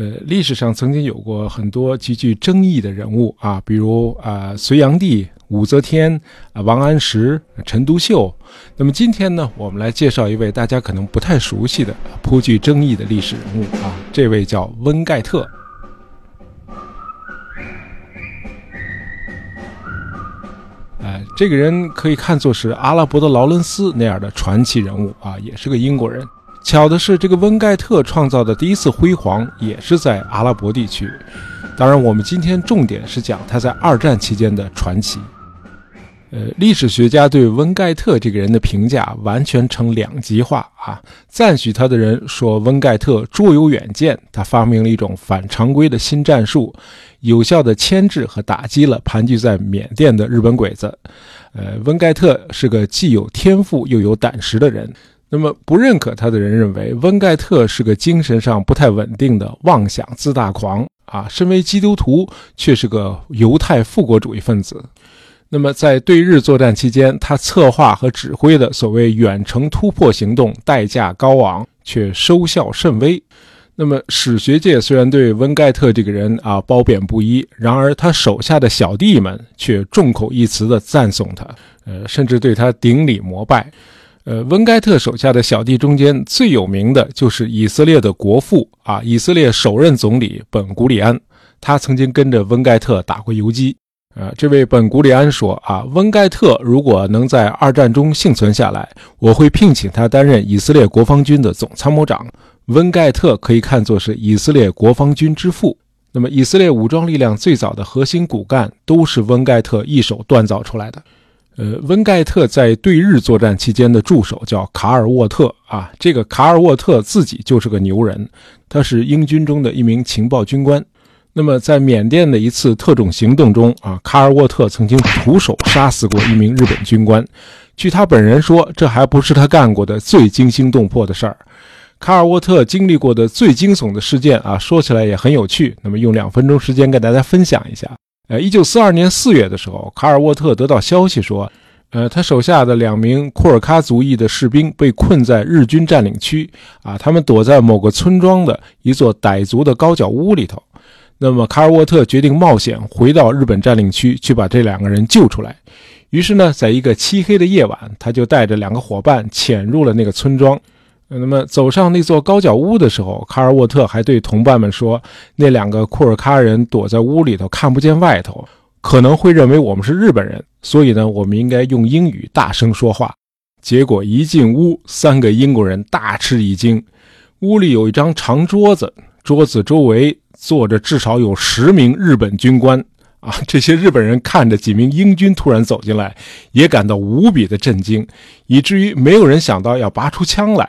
呃，历史上曾经有过很多极具争议的人物啊，比如啊隋炀帝、武则天、王安石、陈独秀。那么今天呢，我们来介绍一位大家可能不太熟悉的、颇具争议的历史人物啊，这位叫温盖特。哎，这个人可以看作是阿拉伯的劳伦斯那样的传奇人物啊，也是个英国人。巧的是，这个温盖特创造的第一次辉煌也是在阿拉伯地区。当然，我们今天重点是讲他在二战期间的传奇。呃，历史学家对温盖特这个人的评价完全成两极化啊。赞许他的人说，温盖特卓有远见，他发明了一种反常规的新战术，有效地牵制和打击了盘踞在缅甸的日本鬼子。呃，温盖特是个既有天赋又有胆识的人。那么，不认可他的人认为，温盖特是个精神上不太稳定的妄想自大狂啊。身为基督徒，却是个犹太复国主义分子。那么，在对日作战期间，他策划和指挥的所谓远程突破行动代价高昂，却收效甚微。那么，史学界虽然对温盖特这个人啊褒贬不一，然而他手下的小弟们却众口一词地赞颂他，呃，甚至对他顶礼膜拜。呃，温盖特手下的小弟中间最有名的就是以色列的国父啊，以色列首任总理本古里安，他曾经跟着温盖特打过游击。啊，这位本古里安说啊，温盖特如果能在二战中幸存下来，我会聘请他担任以色列国防军的总参谋长。温盖特可以看作是以色列国防军之父。那么，以色列武装力量最早的核心骨干都是温盖特一手锻造出来的。呃，温盖特在对日作战期间的助手叫卡尔沃特啊，这个卡尔沃特自己就是个牛人，他是英军中的一名情报军官。那么，在缅甸的一次特种行动中啊，卡尔沃特曾经徒手杀死过一名日本军官。据他本人说，这还不是他干过的最惊心动魄的事儿。卡尔沃特经历过的最惊悚的事件啊，说起来也很有趣。那么，用两分钟时间跟大家分享一下。呃，一九四二年四月的时候，卡尔沃特得到消息说，呃，他手下的两名库尔喀族裔的士兵被困在日军占领区啊，他们躲在某个村庄的一座傣族的高脚屋里头。那么，卡尔沃特决定冒险回到日本占领区去把这两个人救出来。于是呢，在一个漆黑的夜晚，他就带着两个伙伴潜入了那个村庄。那么，走上那座高脚屋的时候，卡尔沃特还对同伴们说：“那两个库尔喀人躲在屋里头，看不见外头，可能会认为我们是日本人。所以呢，我们应该用英语大声说话。”结果一进屋，三个英国人大吃一惊。屋里有一张长桌子，桌子周围。坐着至少有十名日本军官啊！这些日本人看着几名英军突然走进来，也感到无比的震惊，以至于没有人想到要拔出枪来。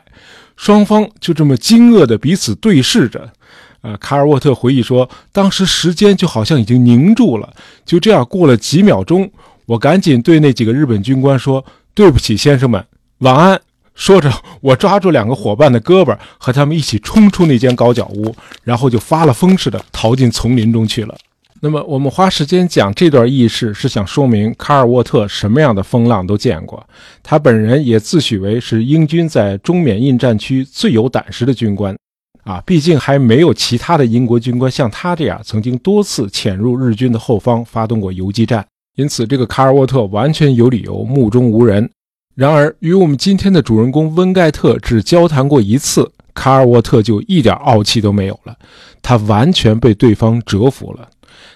双方就这么惊愕的彼此对视着。呃，卡尔沃特回忆说，当时时间就好像已经凝住了。就这样过了几秒钟，我赶紧对那几个日本军官说：“对不起，先生们，晚安。”说着，我抓住两个伙伴的胳膊，和他们一起冲出那间高脚屋，然后就发了疯似的逃进丛林中去了。那么，我们花时间讲这段轶事，是想说明卡尔沃特什么样的风浪都见过。他本人也自诩为是英军在中缅印战区最有胆识的军官。啊，毕竟还没有其他的英国军官像他这样曾经多次潜入日军的后方发动过游击战，因此这个卡尔沃特完全有理由目中无人。然而，与我们今天的主人公温盖特只交谈过一次，卡尔沃特就一点傲气都没有了。他完全被对方折服了。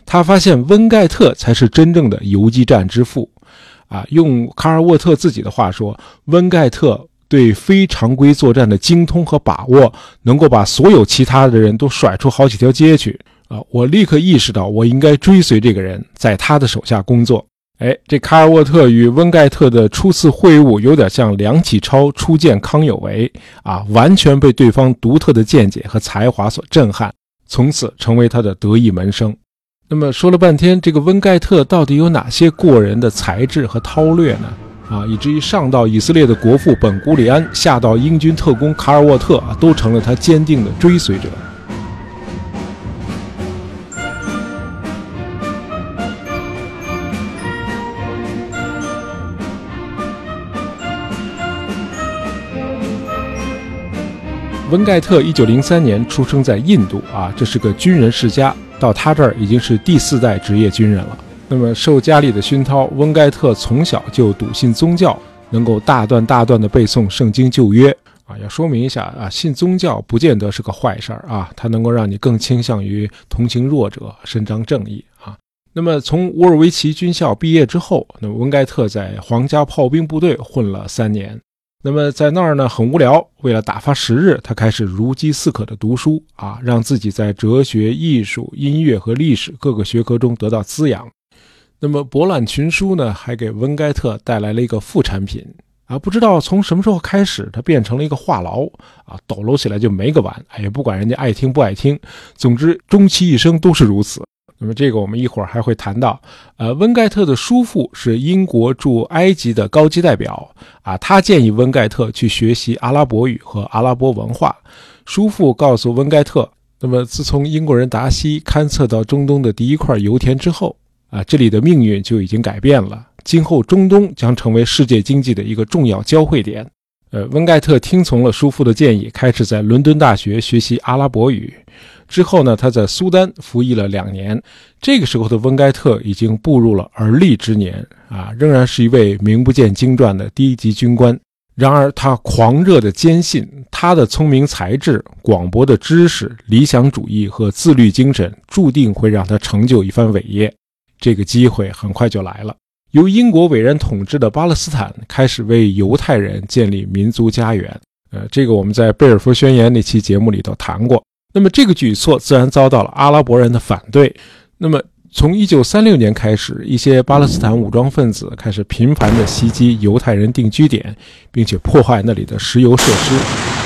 他发现温盖特才是真正的游击战之父。啊，用卡尔沃特自己的话说，温盖特对非常规作战的精通和把握，能够把所有其他的人都甩出好几条街去。啊，我立刻意识到，我应该追随这个人，在他的手下工作。哎，这卡尔沃特与温盖特的初次会晤有点像梁启超初见康有为啊，完全被对方独特的见解和才华所震撼，从此成为他的得意门生。那么说了半天，这个温盖特到底有哪些过人的才智和韬略呢？啊，以至于上到以色列的国父本古里安，下到英军特工卡尔沃特，都成了他坚定的追随者。温盖特一九零三年出生在印度啊，这是个军人世家，到他这儿已经是第四代职业军人了。那么受家里的熏陶，温盖特从小就笃信宗教，能够大段大段的背诵圣经旧约啊。要说明一下啊，信宗教不见得是个坏事儿啊，它能够让你更倾向于同情弱者，伸张正义啊。那么从乌尔维奇军校毕业之后，那么温盖特在皇家炮兵部队混了三年。那么在那儿呢，很无聊。为了打发时日，他开始如饥似渴的读书啊，让自己在哲学、艺术、音乐和历史各个学科中得到滋养。那么博览群书呢，还给温盖特带来了一个副产品啊，不知道从什么时候开始，他变成了一个话痨啊，抖搂起来就没个完。哎，不管人家爱听不爱听，总之终其一生都是如此。那么这个我们一会儿还会谈到，呃，温盖特的叔父是英国驻埃及的高级代表啊，他建议温盖特去学习阿拉伯语和阿拉伯文化。叔父告诉温盖特，那么自从英国人达西勘测到中东的第一块油田之后啊，这里的命运就已经改变了，今后中东将成为世界经济的一个重要交汇点。呃，温盖特听从了叔父的建议，开始在伦敦大学学习阿拉伯语。之后呢，他在苏丹服役了两年。这个时候的温盖特已经步入了而立之年啊，仍然是一位名不见经传的低级军官。然而，他狂热的坚信，他的聪明才智、广博的知识、理想主义和自律精神，注定会让他成就一番伟业。这个机会很快就来了。由英国委任统治的巴勒斯坦开始为犹太人建立民族家园。呃，这个我们在贝尔福宣言那期节目里头谈过。那么这个举措自然遭到了阿拉伯人的反对。那么从1936年开始，一些巴勒斯坦武装分子开始频繁地袭击犹太人定居点，并且破坏那里的石油设施。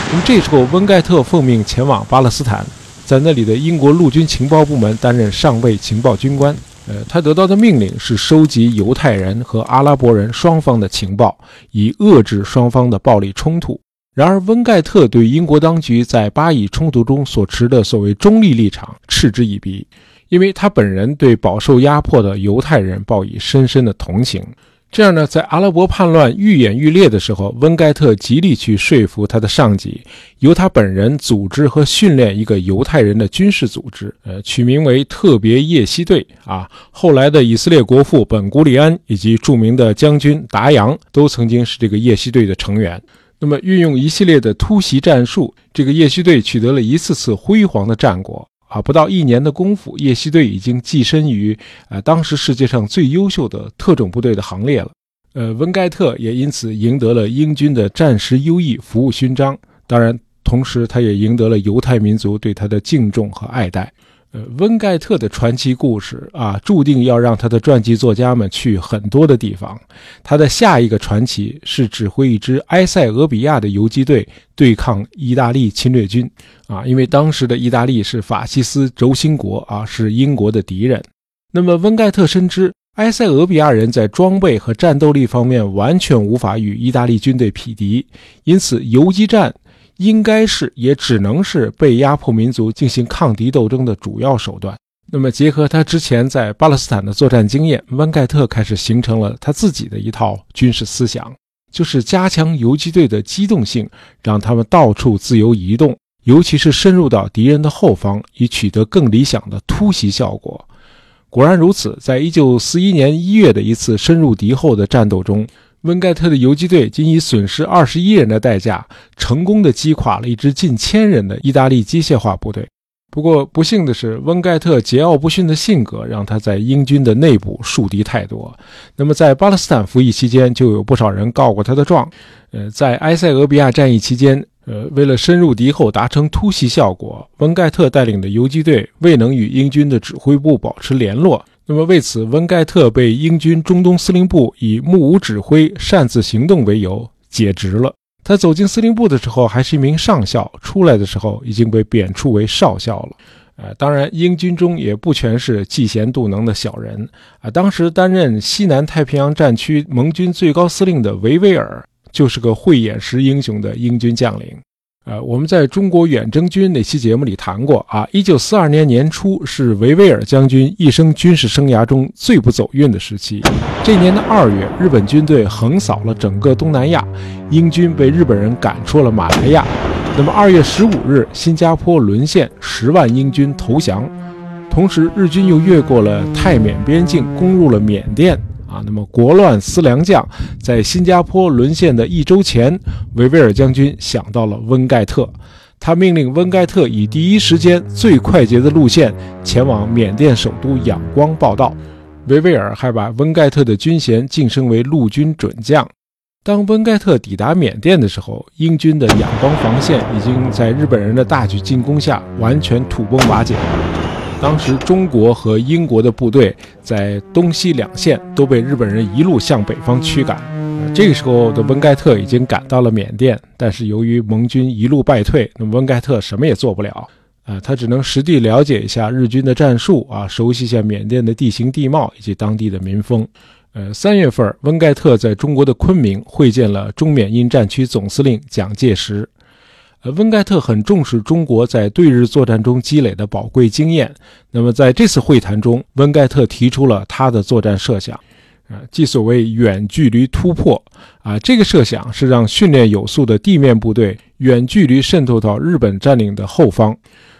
那么这时候，温盖特奉命前往巴勒斯坦，在那里的英国陆军情报部门担任上尉情报军官。呃，他得到的命令是收集犹太人和阿拉伯人双方的情报，以遏制双方的暴力冲突。然而，温盖特对英国当局在巴以冲突中所持的所谓中立立场嗤之以鼻，因为他本人对饱受压迫的犹太人报以深深的同情。这样呢，在阿拉伯叛乱愈演愈烈的时候，温盖特极力去说服他的上级，由他本人组织和训练一个犹太人的军事组织，呃，取名为特别夜袭队。啊，后来的以色列国父本古里安以及著名的将军达扬都曾经是这个夜袭队的成员。那么，运用一系列的突袭战术，这个夜袭队取得了一次次辉煌的战果啊！不到一年的功夫，夜袭队已经跻身于呃当时世界上最优秀的特种部队的行列了。呃，温盖特也因此赢得了英军的战时优异服务勋章，当然，同时他也赢得了犹太民族对他的敬重和爱戴。呃，温盖特的传奇故事啊，注定要让他的传记作家们去很多的地方。他的下一个传奇是指挥一支埃塞俄比亚的游击队对抗意大利侵略军啊，因为当时的意大利是法西斯轴心国啊，是英国的敌人。那么温盖特深知埃塞俄比亚人在装备和战斗力方面完全无法与意大利军队匹敌，因此游击战。应该是，也只能是被压迫民族进行抗敌斗争的主要手段。那么，结合他之前在巴勒斯坦的作战经验，温盖特开始形成了他自己的一套军事思想，就是加强游击队的机动性，让他们到处自由移动，尤其是深入到敌人的后方，以取得更理想的突袭效果。果然如此，在一九四一年一月的一次深入敌后的战斗中。温盖特的游击队仅以损失二十一人的代价，成功的击垮了一支近千人的意大利机械化部队。不过不幸的是，温盖特桀骜不驯的性格让他在英军的内部树敌太多。那么在巴勒斯坦服役期间，就有不少人告过他的状。呃，在埃塞俄比亚战役期间，呃，为了深入敌后达成突袭效果，温盖特带领的游击队未能与英军的指挥部保持联络。那么为此，温盖特被英军中东司令部以目无指挥、擅自行动为由解职了。他走进司令部的时候还是一名上校，出来的时候已经被贬黜为少校了。呃，当然，英军中也不全是嫉贤妒能的小人啊。当时担任西南太平洋战区盟军最高司令的维维尔，就是个慧眼识英雄的英军将领。呃，我们在中国远征军那期节目里谈过啊。一九四二年年初是维维尔将军一生军事生涯中最不走运的时期。这年的二月，日本军队横扫了整个东南亚，英军被日本人赶出了马来亚。那么二月十五日，新加坡沦陷，十万英军投降。同时，日军又越过了泰缅边境，攻入了缅甸。啊，那么国乱思良将，在新加坡沦陷的一周前，维维尔将军想到了温盖特，他命令温盖特以第一时间、最快捷的路线前往缅甸首都仰光报道。维维尔还把温盖特的军衔晋升为陆军准将。当温盖特抵达缅甸的时候，英军的仰光防线已经在日本人的大举进攻下完全土崩瓦解。当时中国和英国的部队在东西两线都被日本人一路向北方驱赶。这个时候的温盖特已经赶到了缅甸，但是由于盟军一路败退，那么温盖特什么也做不了。啊，他只能实地了解一下日军的战术啊，熟悉一下缅甸的地形地貌以及当地的民风。呃，三月份，温盖特在中国的昆明会见了中缅印战区总司令蒋介石。呃，温盖特很重视中国在对日作战中积累的宝贵经验。那么在这次会谈中，温盖特提出了他的作战设想，啊，即所谓远距离突破。啊，这个设想是让训练有素的地面部队远距离渗透到日本占领的后方。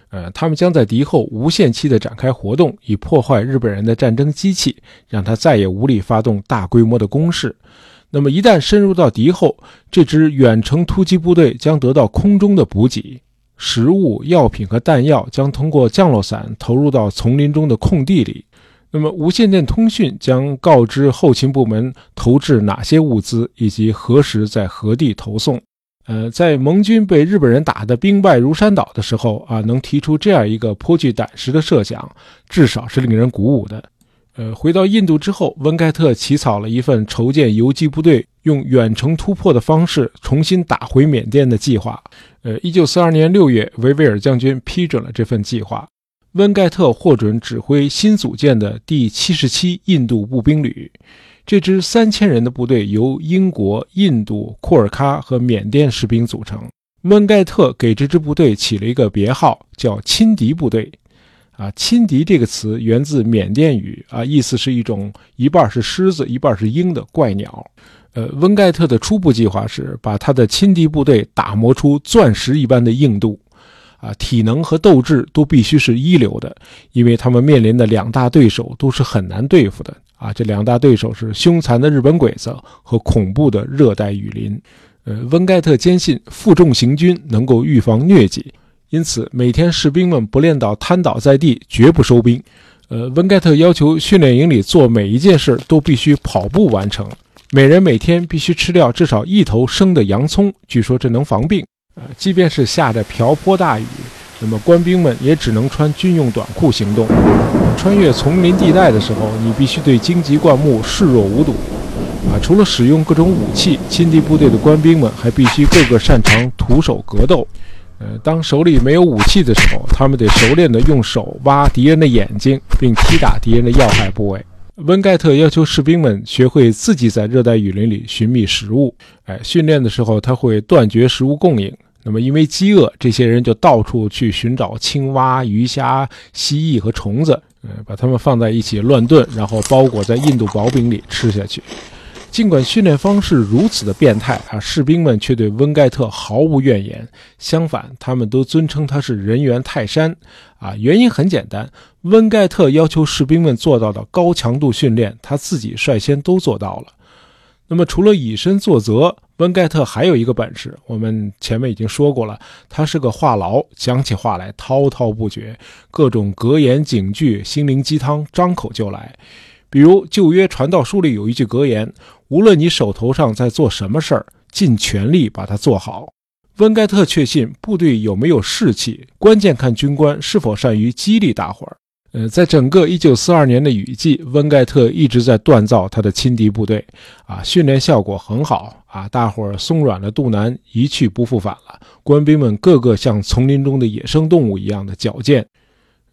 呃，他们将在敌后无限期地展开活动，以破坏日本人的战争机器，让他再也无力发动大规模的攻势。那么，一旦深入到敌后，这支远程突击部队将得到空中的补给，食物、药品和弹药将通过降落伞投入到丛林中的空地里。那么，无线电通讯将告知后勤部门投掷哪些物资，以及何时在何地投送。呃，在盟军被日本人打得兵败如山倒的时候啊，能提出这样一个颇具胆识的设想，至少是令人鼓舞的。呃，回到印度之后，温盖特起草了一份筹建游击部队、用远程突破的方式重新打回缅甸的计划。呃，一九四二年六月，维维尔将军批准了这份计划，温盖特获准指挥新组建的第七十七印度步兵旅。这支三千人的部队由英国、印度、库尔喀和缅甸士兵组成。温盖特给这支部队起了一个别号，叫“亲敌部队”。啊，亲敌这个词源自缅甸语啊，意思是一种一半是狮子一半是鹰的怪鸟。呃，温盖特的初步计划是把他的亲敌部队打磨出钻石一般的硬度，啊，体能和斗志都必须是一流的，因为他们面临的两大对手都是很难对付的。啊，这两大对手是凶残的日本鬼子和恐怖的热带雨林。呃，温盖特坚信负重行军能够预防疟疾。因此，每天士兵们不练到瘫倒在地，绝不收兵。呃，温盖特要求训练营里做每一件事都必须跑步完成，每人每天必须吃掉至少一头生的洋葱，据说这能防病。呃，即便是下着瓢泼大雨，那么官兵们也只能穿军用短裤行动。穿越丛林地带的时候，你必须对荆棘灌木视若无睹。啊，除了使用各种武器，亲敌部队的官兵们还必须个个擅长徒手格斗。呃，当手里没有武器的时候，他们得熟练地用手挖敌人的眼睛，并踢打敌人的要害部位。温盖特要求士兵们学会自己在热带雨林里寻觅食物。哎，训练的时候他会断绝食物供应。那么因为饥饿，这些人就到处去寻找青蛙、鱼虾、蜥蜴和虫子，呃，把它们放在一起乱炖，然后包裹在印度薄饼里吃下去。尽管训练方式如此的变态啊，士兵们却对温盖特毫无怨言。相反，他们都尊称他是人猿泰山。啊，原因很简单，温盖特要求士兵们做到的高强度训练，他自己率先都做到了。那么，除了以身作则，温盖特还有一个本事，我们前面已经说过了，他是个话痨，讲起话来滔滔不绝，各种格言警句、心灵鸡汤，张口就来。比如《旧约传道书》里有一句格言：“无论你手头上在做什么事儿，尽全力把它做好。”温盖特确信，部队有没有士气，关键看军官是否善于激励大伙儿。呃，在整个1942年的雨季，温盖特一直在锻造他的亲敌部队，啊，训练效果很好，啊，大伙儿松软了肚腩，一去不复返了。官兵们个个像丛林中的野生动物一样的矫健。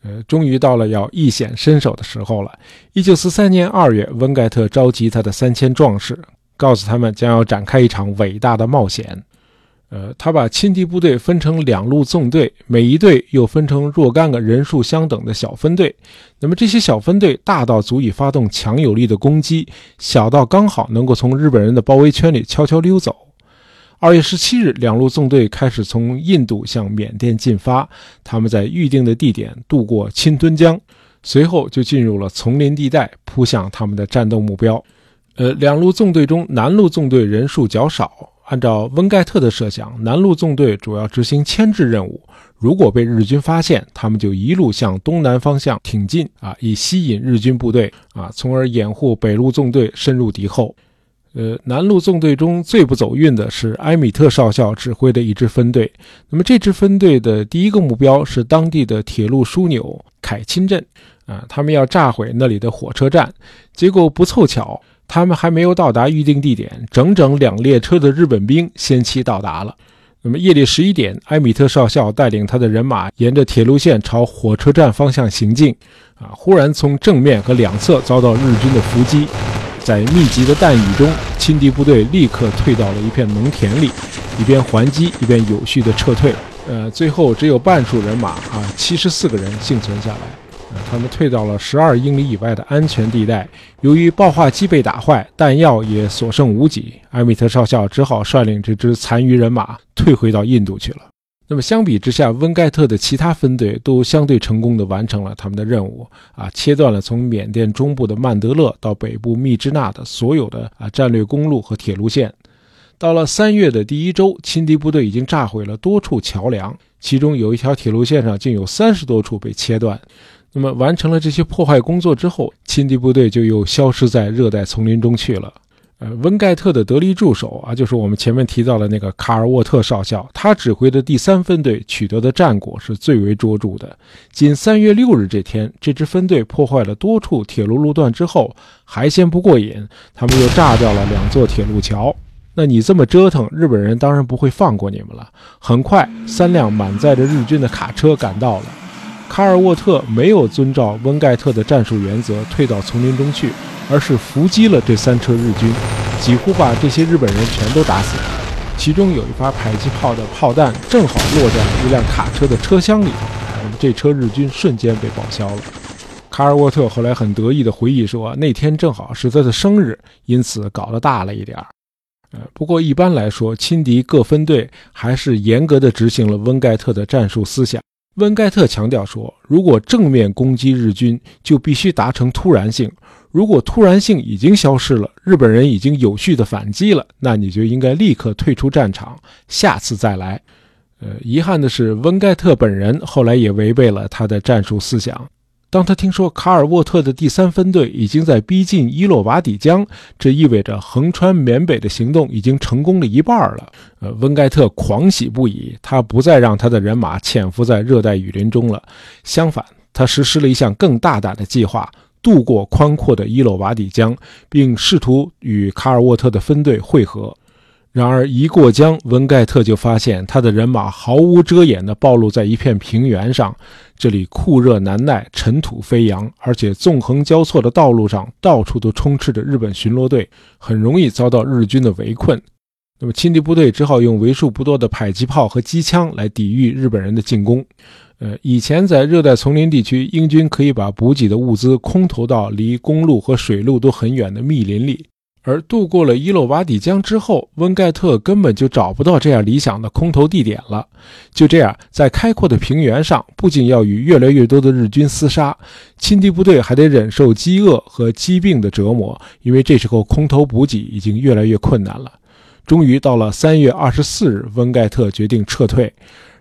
呃，终于到了要一显身手的时候了。一九四三年二月，温盖特召集他的三千壮士，告诉他们将要展开一场伟大的冒险。呃，他把亲敌部队分成两路纵队，每一队又分成若干个人数相等的小分队。那么这些小分队大到足以发动强有力的攻击，小到刚好能够从日本人的包围圈里悄悄溜走。二月十七日，两路纵队开始从印度向缅甸进发，他们在预定的地点渡过钦敦江，随后就进入了丛林地带，扑向他们的战斗目标。呃，两路纵队中，南路纵队人数较少。按照温盖特的设想，南路纵队主要执行牵制任务。如果被日军发现，他们就一路向东南方向挺进啊，以吸引日军部队啊，从而掩护北路纵队深入敌后。呃，南路纵队中最不走运的是埃米特少校指挥的一支分队。那么这支分队的第一个目标是当地的铁路枢纽凯钦镇啊，他们要炸毁那里的火车站。结果不凑巧。他们还没有到达预定地点，整整两列车的日本兵先期到达了。那么夜里十一点，埃米特少校带领他的人马沿着铁路线朝火车站方向行进。啊，忽然从正面和两侧遭到日军的伏击，在密集的弹雨中，亲敌部队立刻退到了一片农田里，一边还击一边有序的撤退。呃，最后只有半数人马啊，七十四个人幸存下来。他们退到了十二英里以外的安全地带。由于爆化机被打坏，弹药也所剩无几，埃米特少校只好率领这支残余人马退回到印度去了。那么相比之下，温盖特的其他分队都相对成功地完成了他们的任务，啊，切断了从缅甸中部的曼德勒到北部密支那的所有的啊战略公路和铁路线。到了三月的第一周，亲敌部队已经炸毁了多处桥梁，其中有一条铁路线上竟有三十多处被切断。那么完成了这些破坏工作之后，亲敌部队就又消失在热带丛林中去了。呃，温盖特的得力助手啊，就是我们前面提到的那个卡尔沃特少校，他指挥的第三分队取得的战果是最为卓著的。仅三月六日这天，这支分队破坏了多处铁路路段之后，还嫌不过瘾，他们又炸掉了两座铁路桥。那你这么折腾，日本人当然不会放过你们了。很快，三辆满载着日军的卡车赶到了。卡尔沃特没有遵照温盖特的战术原则退到丛林中去，而是伏击了这三车日军，几乎把这些日本人全都打死了。其中有一发迫击炮的炮弹正好落在一辆卡车的车厢里，那么这车日军瞬间被报销了。卡尔沃特后来很得意地回忆说：“那天正好是他的生日，因此搞得大了一点儿。”呃，不过一般来说，亲敌各分队还是严格地执行了温盖特的战术思想。温盖特强调说：“如果正面攻击日军，就必须达成突然性。如果突然性已经消失了，日本人已经有序的反击了，那你就应该立刻退出战场，下次再来。”呃，遗憾的是，温盖特本人后来也违背了他的战术思想。当他听说卡尔沃特的第三分队已经在逼近伊洛瓦底江，这意味着横穿缅北的行动已经成功了一半了。呃，温盖特狂喜不已，他不再让他的人马潜伏在热带雨林中了，相反，他实施了一项更大胆的计划，渡过宽阔的伊洛瓦底江，并试图与卡尔沃特的分队会合。然而，一过江，温盖特就发现他的人马毫无遮掩地暴露在一片平原上。这里酷热难耐，尘土飞扬，而且纵横交错的道路上到处都充斥着日本巡逻队，很容易遭到日军的围困。那么，亲敌部队只好用为数不多的迫击炮和机枪来抵御日本人的进攻。呃，以前在热带丛林地区，英军可以把补给的物资空投到离公路和水路都很远的密林里。而渡过了伊洛瓦底江之后，温盖特根本就找不到这样理想的空投地点了。就这样，在开阔的平原上，不仅要与越来越多的日军厮杀，亲敌部队还得忍受饥饿和疾病的折磨，因为这时候空投补给已经越来越困难了。终于到了三月二十四日，温盖特决定撤退。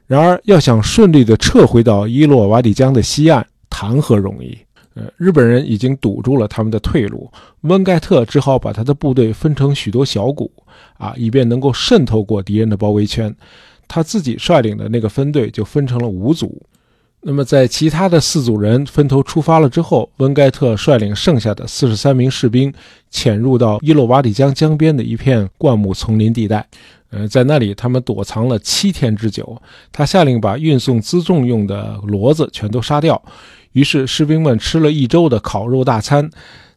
然而，要想顺利地撤回到伊洛瓦底江的西岸，谈何容易？呃，日本人已经堵住了他们的退路，温盖特只好把他的部队分成许多小股，啊，以便能够渗透过敌人的包围圈。他自己率领的那个分队就分成了五组。那么，在其他的四组人分头出发了之后，温盖特率领剩下的四十三名士兵潜入到伊洛瓦底江江边的一片灌木丛林地带。呃，在那里他们躲藏了七天之久。他下令把运送辎重用的骡子全都杀掉。于是士兵们吃了一周的烤肉大餐，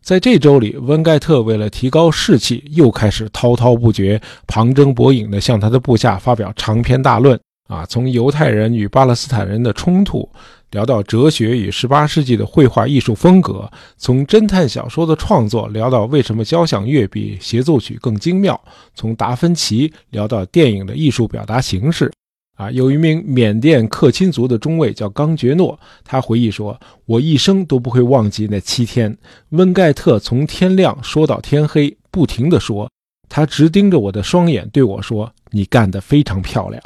在这周里，温盖特为了提高士气，又开始滔滔不绝、旁征博引地向他的部下发表长篇大论。啊，从犹太人与巴勒斯坦人的冲突，聊到哲学与十八世纪的绘画艺术风格，从侦探小说的创作聊到为什么交响乐比协奏曲更精妙，从达芬奇聊到电影的艺术表达形式。啊，有一名缅甸克钦族的中尉叫冈觉诺，他回忆说：“我一生都不会忘记那七天，温盖特从天亮说到天黑，不停地说，他直盯着我的双眼对我说：‘你干得非常漂亮。’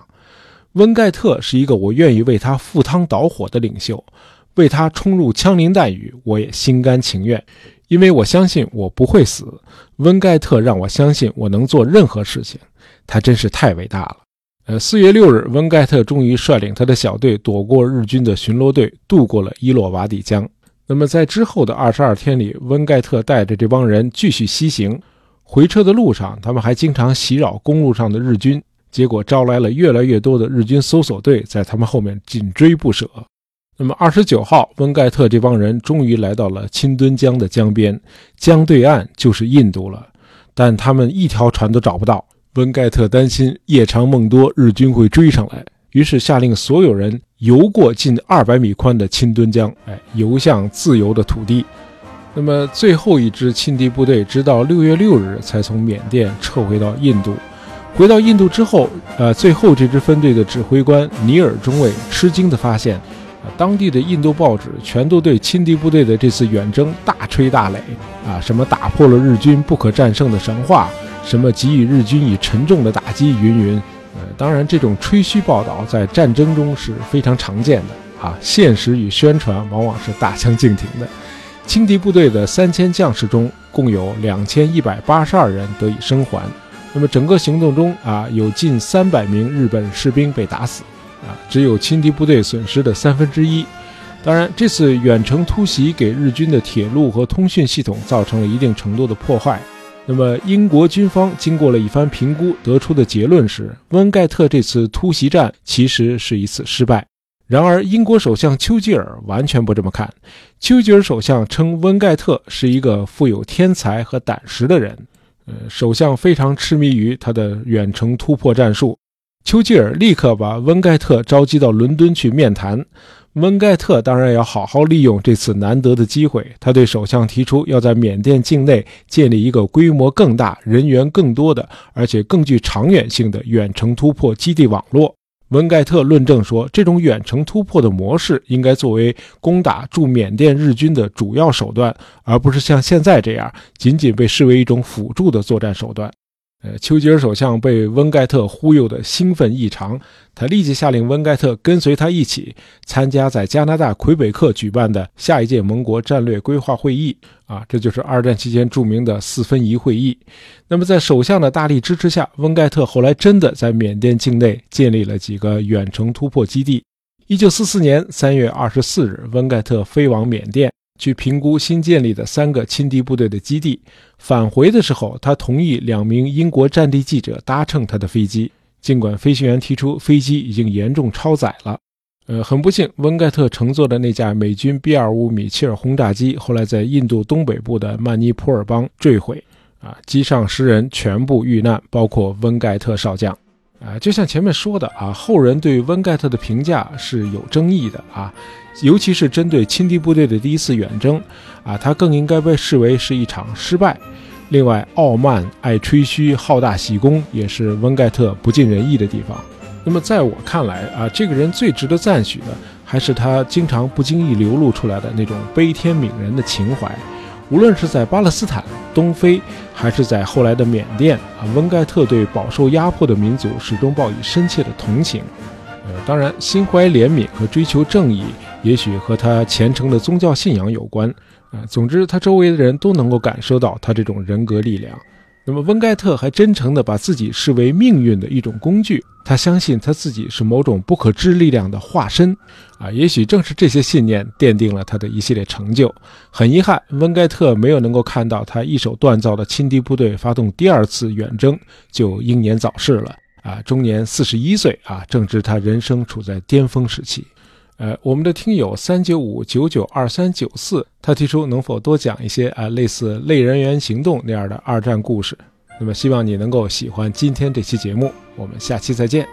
温盖特是一个我愿意为他赴汤蹈火的领袖，为他冲入枪林弹雨，我也心甘情愿，因为我相信我不会死。温盖特让我相信我能做任何事情，他真是太伟大了。”呃，四月六日，温盖特终于率领他的小队躲过日军的巡逻队，渡过了伊洛瓦底江。那么，在之后的二十二天里，温盖特带着这帮人继续西行。回车的路上，他们还经常袭扰公路上的日军，结果招来了越来越多的日军搜索队，在他们后面紧追不舍。那么，二十九号，温盖特这帮人终于来到了钦敦江的江边，江对岸就是印度了，但他们一条船都找不到。温盖特担心夜长梦多，日军会追上来，于是下令所有人游过近二百米宽的钦敦江，哎，游向自由的土地。那么最后一支亲敌部队直到六月六日才从缅甸撤回到印度。回到印度之后，呃，最后这支分队的指挥官尼尔中尉吃惊地发现，啊当地的印度报纸全都对亲敌部队的这次远征大吹大擂，啊，什么打破了日军不可战胜的神话。什么给予日军以沉重的打击，云云。呃，当然，这种吹嘘报道在战争中是非常常见的啊。现实与宣传往往是大相径庭的。轻敌部队的三千将士中，共有两千一百八十二人得以生还。那么整个行动中啊，有近三百名日本士兵被打死，啊，只有轻敌部队损失的三分之一。当然，这次远程突袭给日军的铁路和通讯系统造成了一定程度的破坏。那么，英国军方经过了一番评估，得出的结论是，温盖特这次突袭战其实是一次失败。然而，英国首相丘吉尔完全不这么看。丘吉尔首相称温盖特是一个富有天才和胆识的人。呃，首相非常痴迷于他的远程突破战术。丘吉尔立刻把温盖特召集到伦敦去面谈。温盖特当然要好好利用这次难得的机会。他对首相提出，要在缅甸境内建立一个规模更大、人员更多的，而且更具长远性的远程突破基地网络。温盖特论证说，这种远程突破的模式应该作为攻打驻缅甸日军的主要手段，而不是像现在这样仅仅被视为一种辅助的作战手段。呃，丘吉尔首相被温盖特忽悠得兴奋异常，他立即下令温盖特跟随他一起参加在加拿大魁北克举办的下一届盟国战略规划会议。啊，这就是二战期间著名的四分仪会议。那么，在首相的大力支持下，温盖特后来真的在缅甸境内建立了几个远程突破基地。一九四四年三月二十四日，温盖特飞往缅甸。去评估新建立的三个亲敌部队的基地。返回的时候，他同意两名英国战地记者搭乘他的飞机，尽管飞行员提出飞机已经严重超载了。呃，很不幸，温盖特乘坐的那架美军 B-25 米切尔轰炸机后来在印度东北部的曼尼普尔邦坠毁。啊，机上十人全部遇难，包括温盖特少将。啊，就像前面说的啊，后人对温盖特的评价是有争议的啊。尤其是针对亲敌部队的第一次远征，啊，他更应该被视为是一场失败。另外，傲慢、爱吹嘘、好大喜功，也是温盖特不尽人意的地方。那么，在我看来，啊，这个人最值得赞许的，还是他经常不经意流露出来的那种悲天悯人的情怀。无论是在巴勒斯坦、东非，还是在后来的缅甸，啊，温盖特对饱受压迫的民族始终抱以深切的同情。呃，当然，心怀怜悯和追求正义。也许和他虔诚的宗教信仰有关，啊，总之他周围的人都能够感受到他这种人格力量。那么温盖特还真诚地把自己视为命运的一种工具，他相信他自己是某种不可知力量的化身，啊，也许正是这些信念奠定了他的一系列成就。很遗憾，温盖特没有能够看到他一手锻造的亲敌部队发动第二次远征，就英年早逝了，啊，终年四十一岁，啊，正值他人生处在巅峰时期。呃，我们的听友三九五九九二三九四，他提出能否多讲一些啊类似《类人猿行动》那样的二战故事。那么希望你能够喜欢今天这期节目，我们下期再见。